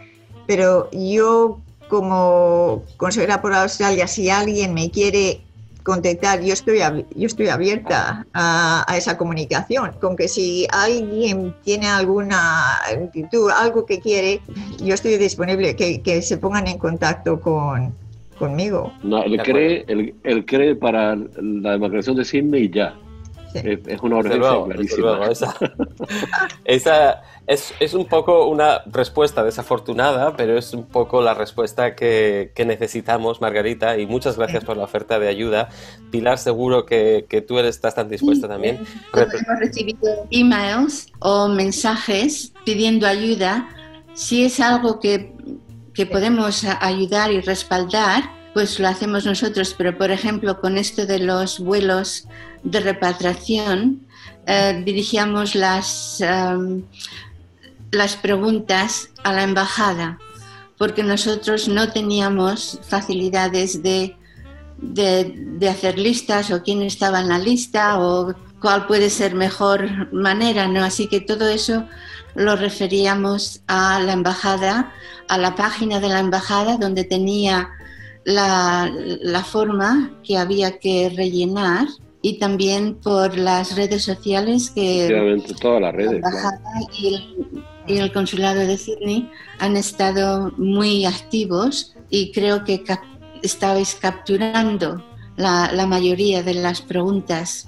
Speaker 5: pero yo como consejera por Australia, si alguien me quiere contactar, yo estoy, ab- yo estoy abierta a, a esa comunicación, con que si alguien tiene alguna actitud, algo que quiere, yo estoy disponible, que, que se pongan en contacto con, conmigo.
Speaker 3: No, el
Speaker 1: De
Speaker 3: cree, el, el cree para la demarcación de Sydney ya.
Speaker 5: Sí.
Speaker 3: Es, una
Speaker 1: desde
Speaker 3: clarísima.
Speaker 1: luego, esa, esa es, es un poco una respuesta desafortunada, pero es un poco la respuesta que, que necesitamos, Margarita, y muchas gracias por la oferta de ayuda. Pilar, seguro que, que tú eres, estás tan dispuesta también.
Speaker 4: Cuando hemos recibido emails o mensajes pidiendo ayuda, si es algo que, que podemos ayudar y respaldar, pues lo hacemos nosotros. Pero, por ejemplo, con esto de los vuelos de repatriación, eh, dirigíamos las, em, las preguntas a la embajada, porque nosotros no teníamos facilidades de de, de hacer listas o quién estaba en la lista o cuál puede ser mejor manera, ¿no? Así que todo eso lo referíamos a la embajada, a la página de la embajada donde tenía la, la forma que había que rellenar y también por las redes sociales que
Speaker 3: todas las
Speaker 4: la
Speaker 3: redes. claro.
Speaker 4: embajada y el, y el consulado de Sydney han estado muy activos y creo que cap- estabais capturando la, la mayoría de las preguntas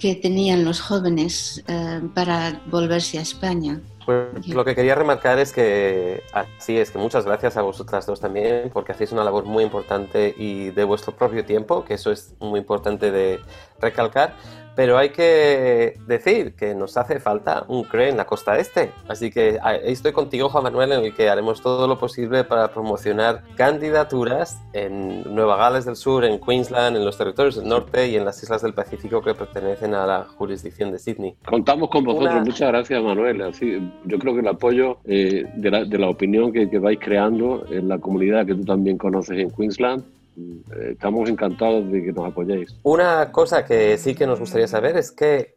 Speaker 4: que tenían los jóvenes eh, para volverse a España.
Speaker 1: Pues lo que quería remarcar es que así es, que muchas gracias a vosotras dos también, porque hacéis una labor muy importante y de vuestro propio tiempo, que eso es muy importante de recalcar. Pero hay que decir que nos hace falta un CRE en la costa este. Así que ah, estoy contigo, Juan Manuel, en el que haremos todo lo posible para promocionar candidaturas en Nueva Gales del Sur, en Queensland, en los territorios del norte y en las islas del Pacífico que pertenecen a la jurisdicción de Sydney.
Speaker 3: Contamos con vosotros.
Speaker 1: Una-
Speaker 3: Muchas gracias, Manuel. Así, yo creo que el apoyo eh, de, la, de la opinión que, que vais creando en la comunidad que tú también conoces en Queensland, estamos encantados de que nos apoyéis.
Speaker 1: Una cosa que sí que nos gustaría saber es que,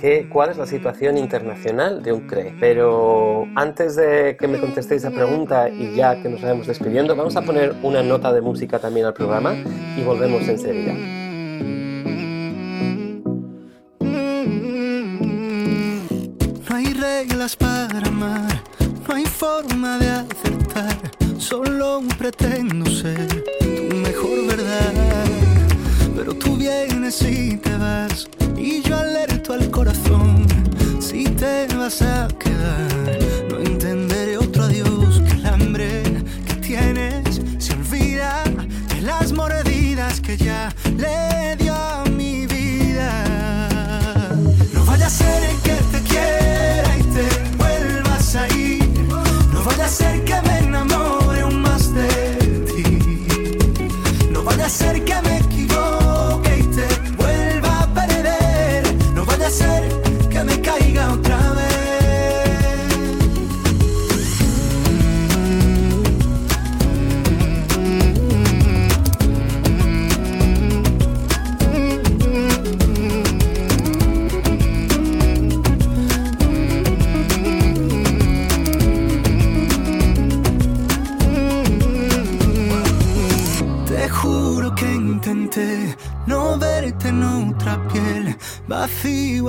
Speaker 1: que- cuál es la situación internacional de un CRE. Pero antes de que me contestéis esa pregunta y ya que nos vamos despidiendo, vamos a poner una nota de música también al programa y volvemos enseguida.
Speaker 6: No hay reglas para amar, no hay forma de acertar. Solo pretendo ser tu mejor verdad. Pero tú vienes y te vas, y yo alerto al corazón. Si te vas a quedar, no entenderé otro adiós que el hambre que tienes se olvida de las mordidas que ya le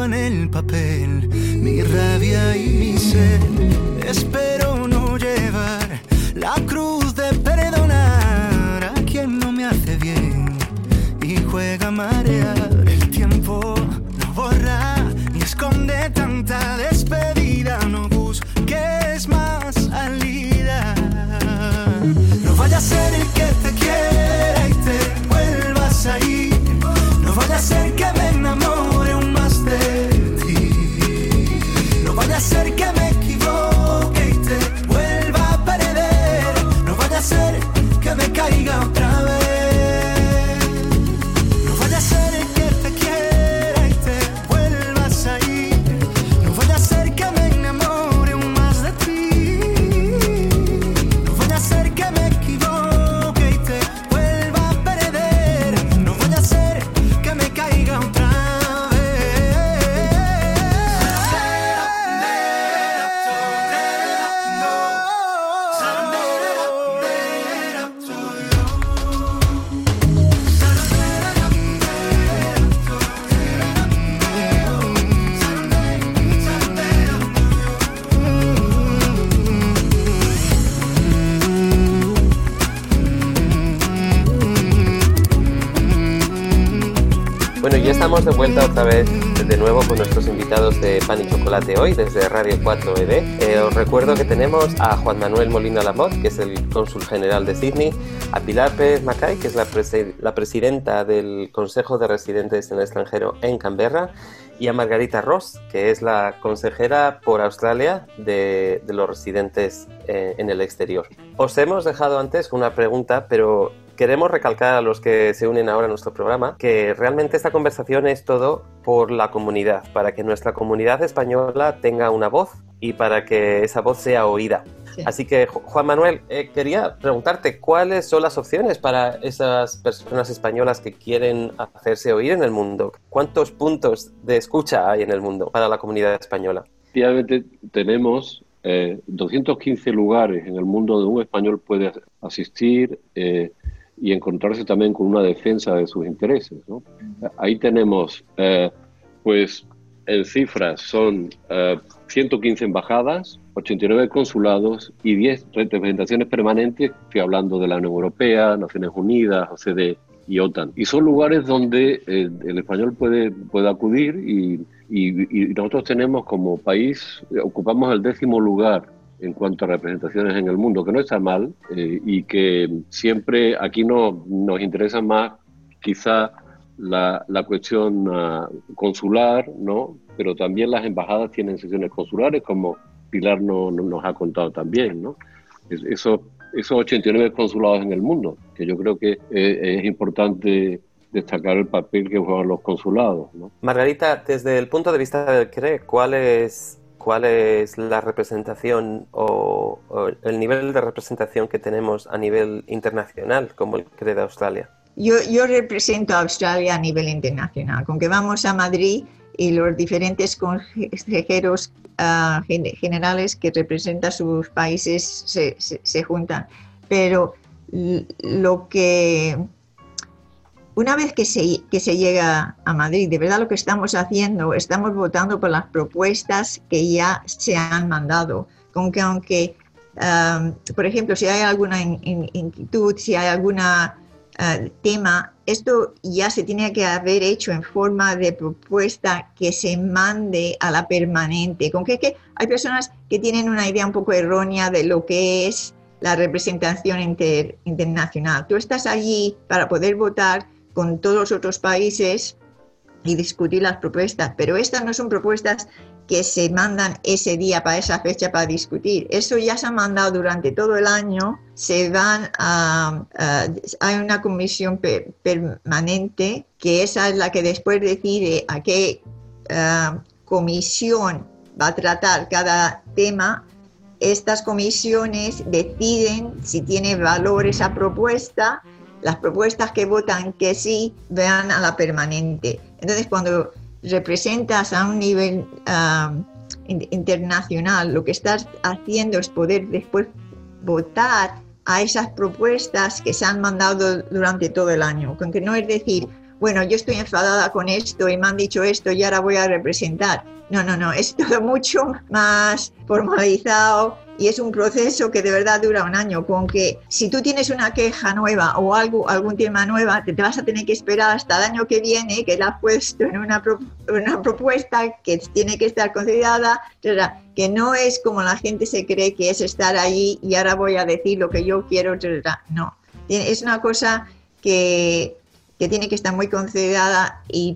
Speaker 6: en el papel, mi rabia y mi sed. De
Speaker 1: vuelta otra vez de nuevo con nuestros invitados de Pan y Chocolate hoy desde Radio 4ED. Eh, os recuerdo que tenemos a Juan Manuel Molina Lamot, que es el cónsul general de Sydney, a Pilar Pérez Macay, que es la, la presidenta del Consejo de Residentes en el extranjero en Canberra, y a Margarita Ross, que es la consejera por Australia de, de los residentes eh, en el exterior. Os hemos dejado antes una pregunta, pero queremos recalcar a los que se unen ahora a nuestro programa que realmente esta conversación es todo por la comunidad, para que nuestra comunidad española tenga una voz y para que esa voz sea oída.
Speaker 5: Sí.
Speaker 1: Así que, Ju- Juan Manuel, eh, quería preguntarte cuáles son las opciones para esas personas españolas que quieren hacerse oír en el mundo. ¿Cuántos puntos de escucha hay en el mundo para la comunidad española?
Speaker 3: Efectivamente, tenemos eh, 215 lugares en el mundo donde un español puede asistir eh, y encontrarse también con una defensa de sus intereses. ¿no? Ahí tenemos, eh, pues, en cifras son eh, 115 embajadas, 89 consulados y 10 representaciones permanentes, estoy hablando de la Unión Europea, Naciones Unidas, OCDE y OTAN. Y son lugares donde eh, el español puede, puede acudir y, y- y nosotros tenemos como país, ocupamos el décimo lugar en cuanto a representaciones en el mundo, que no está mal eh, y que siempre aquí no, nos interesa más quizá la, la cuestión ah, consular, ¿no? Pero también las embajadas tienen sesiones consulares, como Pilar no- no- nos ha contado también, ¿no? Es- Eso, esos 89 consulados en el mundo, que yo creo que eh, es importante destacar el papel que juegan los consulados, ¿no?
Speaker 1: Margarita, desde el punto de vista del CRE, ¿cuál es, cuál es la representación o, o el nivel de representación que tenemos a nivel internacional como el CRE de Australia?
Speaker 5: Yo, yo represento a Australia a nivel internacional, con que vamos a Madrid y los diferentes consejeros gen- generales que representan sus países se, se- se juntan. Pero lo que, una vez que se, que se llega a Madrid, de verdad lo que estamos haciendo, estamos votando por las propuestas que ya se han mandado, con que aunque, por ejemplo, si hay alguna in- in- inquietud, si hay alguna eh, tema, esto ya se tiene que haber hecho en forma de propuesta que se mande a la permanente. Con que, hay personas que tienen una idea un poco errónea de lo que es la representación inter- internacional. Tú estás allí para poder votar con todos los otros países y discutir las propuestas, pero estas no son propuestas que se mandan ese día para esa fecha para discutir. Eso ya se ha mandado durante todo el año. Se van a, a- hay una comisión pe- permanente que esa es la que después decide a qué ah, comisión va a tratar cada tema. Estas comisiones deciden si tiene valor esa propuesta. Las propuestas que votan que sí vean a la permanente. Entonces, cuando representas a un nivel in- internacional, lo que estás haciendo es poder después votar a esas propuestas que se han mandado durante todo el año. Con que no es decir, bueno, yo estoy enfadada con esto y me han dicho esto y ahora voy a representar. No, no, no, es todo mucho más formalizado y es un proceso que de verdad dura un año. Con que si tú tienes una queja nueva o algo, algún tema nueva, te, te vas a tener que esperar hasta el año que viene, que la has puesto en una, pro- una propuesta que tiene que estar considerada, que no es como la gente se cree que es estar allí y ahora voy a decir lo que yo quiero. No, es una cosa que, que tiene que estar muy considerada y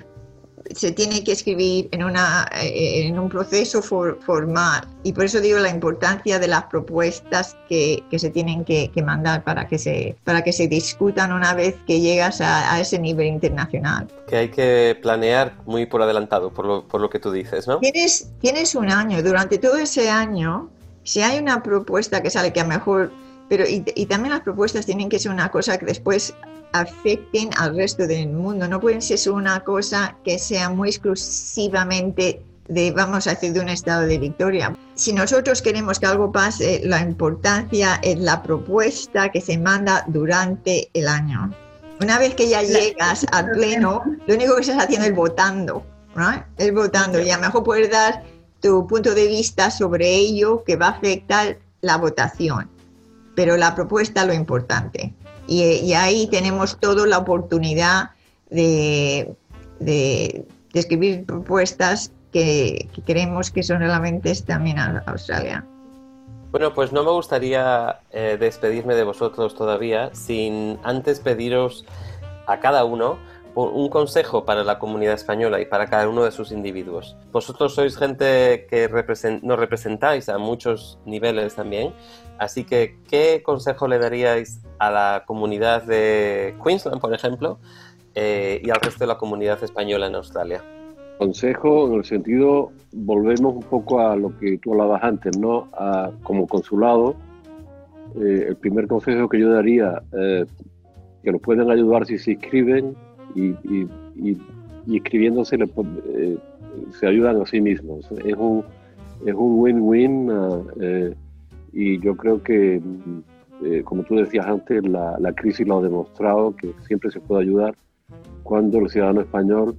Speaker 5: se tiene que escribir en, una, eh, en un proceso for- formal. Y por eso digo la importancia de las propuestas que, que se tienen que, que mandar para que, se, para que se discutan una vez que llegas a, a ese nivel internacional.
Speaker 1: Que hay que planear muy por adelantado, por lo, por lo que tú dices, ¿no?
Speaker 5: Tienes, tienes un año, durante todo ese año, si hay una propuesta que sale que a lo mejor, pero y, y también las propuestas tienen que ser una cosa que después afecten al resto del mundo, no pueden ser una cosa que sea muy exclusivamente de, vamos a decir, de un estado de victoria. Si nosotros queremos que algo pase, la importancia es la propuesta que se manda durante el año. Una vez que ya llegas al pleno, lo único que estás haciendo es votando, ¿no? Es votando y a lo mejor puedes dar tu punto de vista sobre ello que va a afectar la votación, pero la propuesta es lo importante. Y, ahí tenemos toda la oportunidad de, de, escribir propuestas que, que creemos que son relevantes también a Australia.
Speaker 1: Bueno, pues no me gustaría eh, despedirme de vosotros todavía sin antes pediros a cada uno un consejo para la comunidad española y para cada uno de sus individuos. Vosotros sois gente que represent- nos representáis a muchos niveles también, así que ¿qué consejo le daríais a la comunidad de Queensland, por ejemplo, eh, y al resto de la comunidad española en Australia?
Speaker 3: Consejo en el sentido, volvemos un poco a lo que tú hablabas antes, ¿no? Como consulado, eh, el primer consejo que yo daría, eh, que nos pueden ayudar si se inscriben y, y- y- inscribiéndose le po- eh, se ayudan a sí mismos. Es un es un win-win ah, eh, y yo creo que, mm, eh, como tú decías antes, la, la crisis lo ha demostrado que siempre se puede ayudar cuando el ciudadano español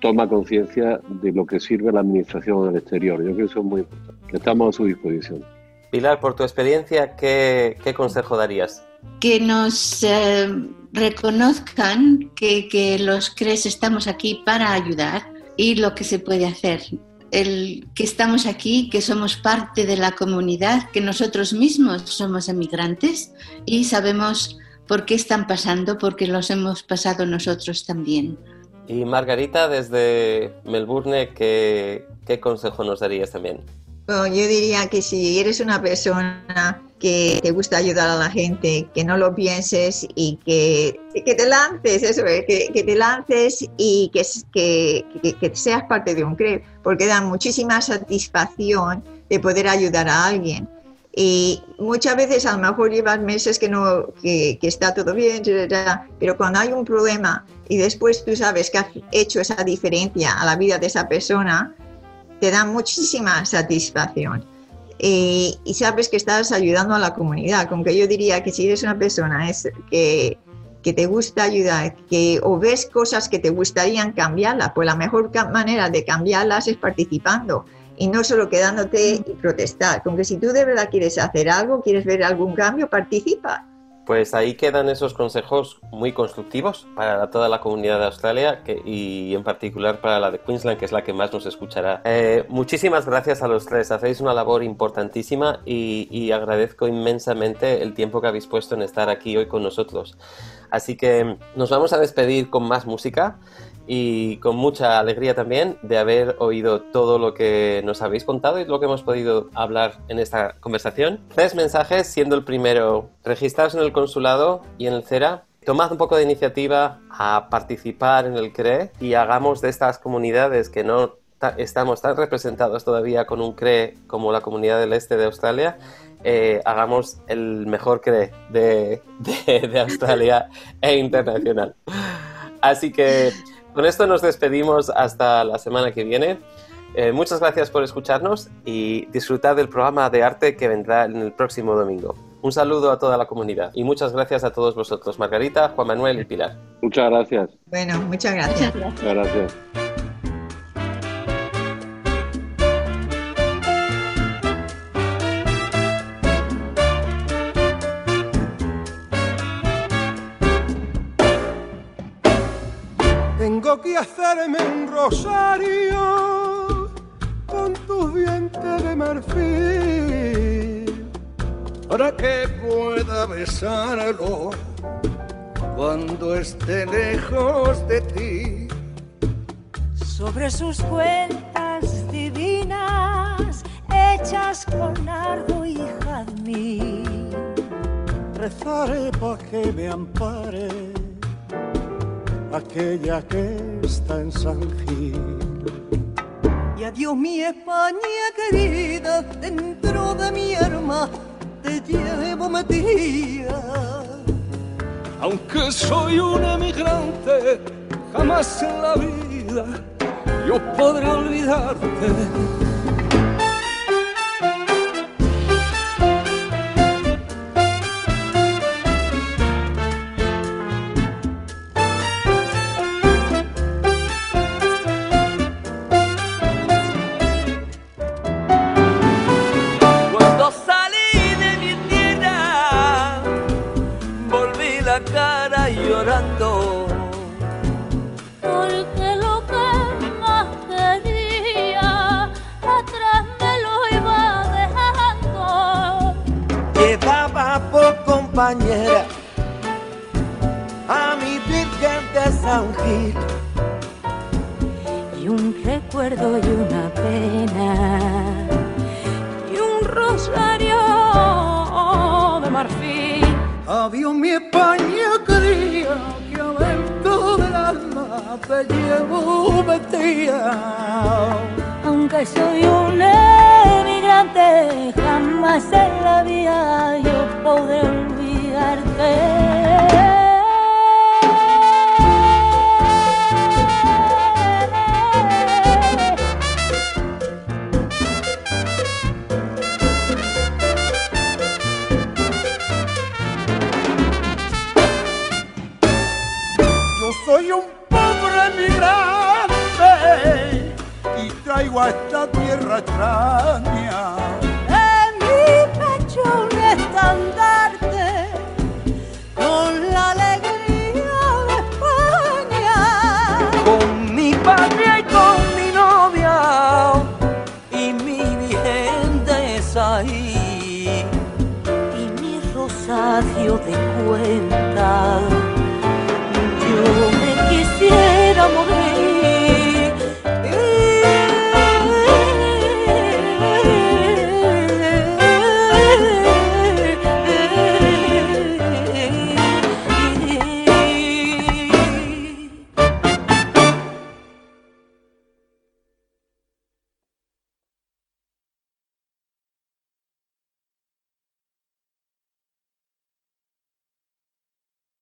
Speaker 3: toma conciencia de lo que sirve la administración en el exterior. Yo creo que eso es muy importante, que estamos a su disposición.
Speaker 1: Pilar, por tu experiencia, ¿qué, qué consejo darías?
Speaker 4: Que nos eh, reconozcan que, que los CRES estamos aquí para ayudar y lo que se puede hacer. El que estamos aquí, que somos parte de la comunidad, que nosotros mismos somos emigrantes y sabemos por qué están pasando, porque los hemos pasado nosotros también.
Speaker 1: Y Margarita, desde Melbourne, ¿qué, qué consejo nos darías también?
Speaker 5: Yo diría que si eres una persona que te gusta ayudar a la gente, que no lo pienses y que, que te lances, eso es, que, te lances y que, que, que, seas parte de un CREP, porque da muchísima satisfacción de poder ayudar a alguien. Y muchas veces a lo mejor llevas meses que, no, que está todo bien, pero cuando hay un problema y después tú sabes que has hecho esa diferencia a la vida de esa persona, te da muchísima satisfacción. Y, y, sabes que estás ayudando a la comunidad. Con que yo diría que si eres una persona es que, que te gusta ayudar, que o ves cosas que te gustarían cambiarlas, pues la mejor manera de cambiarlas es participando y no solo quedándote y protestar. Con que si tú de verdad quieres hacer algo, quieres ver algún cambio, participa.
Speaker 1: Pues ahí quedan esos consejos muy constructivos para toda la comunidad de Australia que, y en particular para la de Queensland, que es la que más nos escuchará. Eh, muchísimas gracias a los tres, hacéis una labor importantísima y, y, agradezco inmensamente el tiempo que habéis puesto en estar aquí hoy con nosotros. Así que nos vamos a despedir con más música y con mucha alegría también de haber oído todo lo que nos habéis contado y lo que hemos podido hablar en esta conversación. Tres mensajes, siendo el primero, registraos en el consulado y en el CERA. Tomad un poco de iniciativa a participar en el CRE y hagamos de estas comunidades que no estamos tan representados todavía con un CRE como la comunidad del este de Australia, eh, hagamos el mejor CRE de, de, de Australia e internacional. Así que con esto nos despedimos hasta la semana que viene. Eh, muchas gracias por escucharnos y disfrutar del programa de arte que vendrá en el próximo domingo. Un saludo a toda la comunidad y muchas gracias a todos vosotros, Margarita, Juan Manuel y Pilar.
Speaker 3: Muchas gracias.
Speaker 5: Bueno, muchas gracias.
Speaker 4: Muchas gracias.
Speaker 6: Besarlo cuando esté lejos de ti.
Speaker 2: Sobre sus cuentas divinas hechas con ardo y jazmín.
Speaker 6: Rezaré para que me ampare aquella que está en San Gil.
Speaker 2: Y adiós mi España querida, dentro de mi alma te llevo.
Speaker 6: Aunque soy un emigrante, jamás en la vida yo podré olvidarte.
Speaker 7: Compañera, a mi Virgen de San Gil.
Speaker 2: y un recuerdo y una pena y un rosario de marfil.
Speaker 8: Adiós mi España querida, que adentro del alma te llevo vestida.
Speaker 2: Aunque soy un emigrante, jamás en la vida yo podré
Speaker 8: tierra extraña.
Speaker 2: En mi pecho un estandarte